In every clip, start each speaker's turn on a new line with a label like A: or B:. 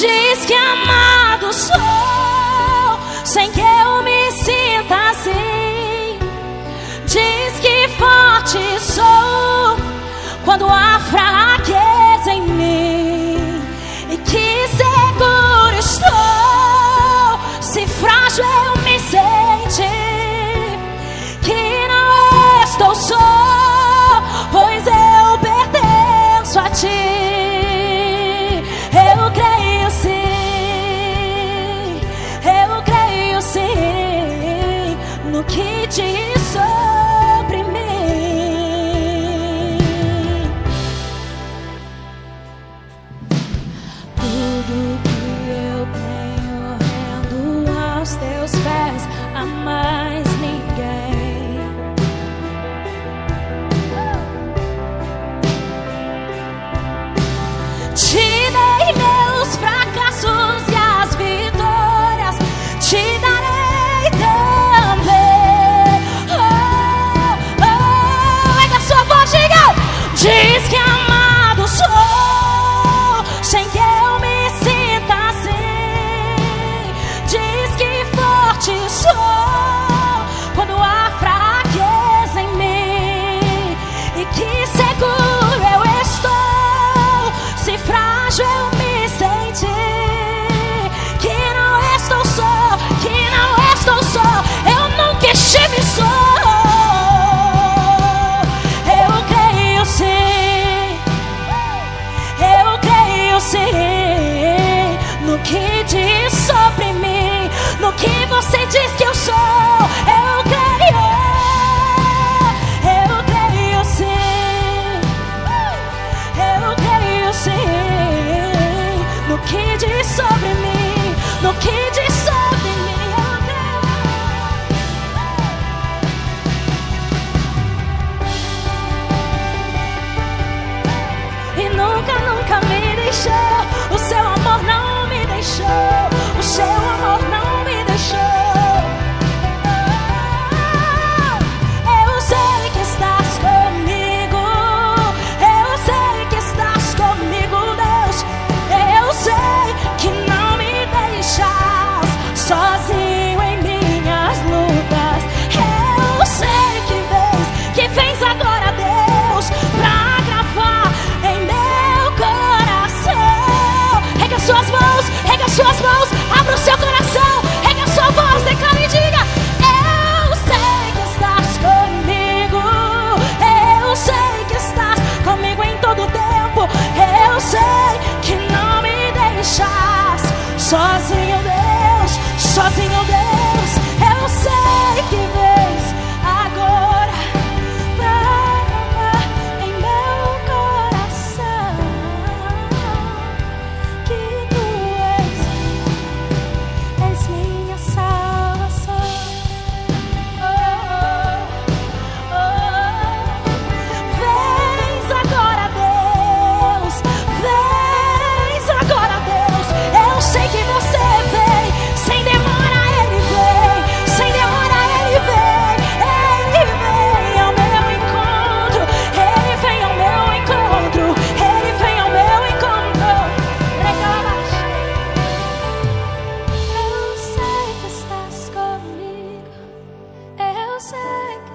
A: diz que amado sou, sem que eu me sinta assim. Diz que forte sou, quando a fraqueza. kitchen O que você diz que eu sou. Eu creio, eu creio sim, eu creio sim. No que diz sobre mim, no que diz sobre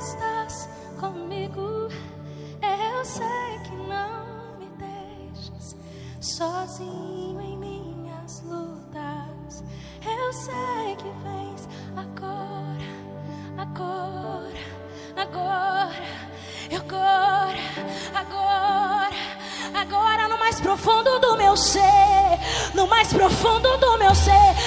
A: estás comigo. Eu sei que não me deixas sozinho em minhas lutas. Eu sei que vens agora, agora, agora, agora, agora, agora no mais profundo do meu ser, no mais profundo do meu ser.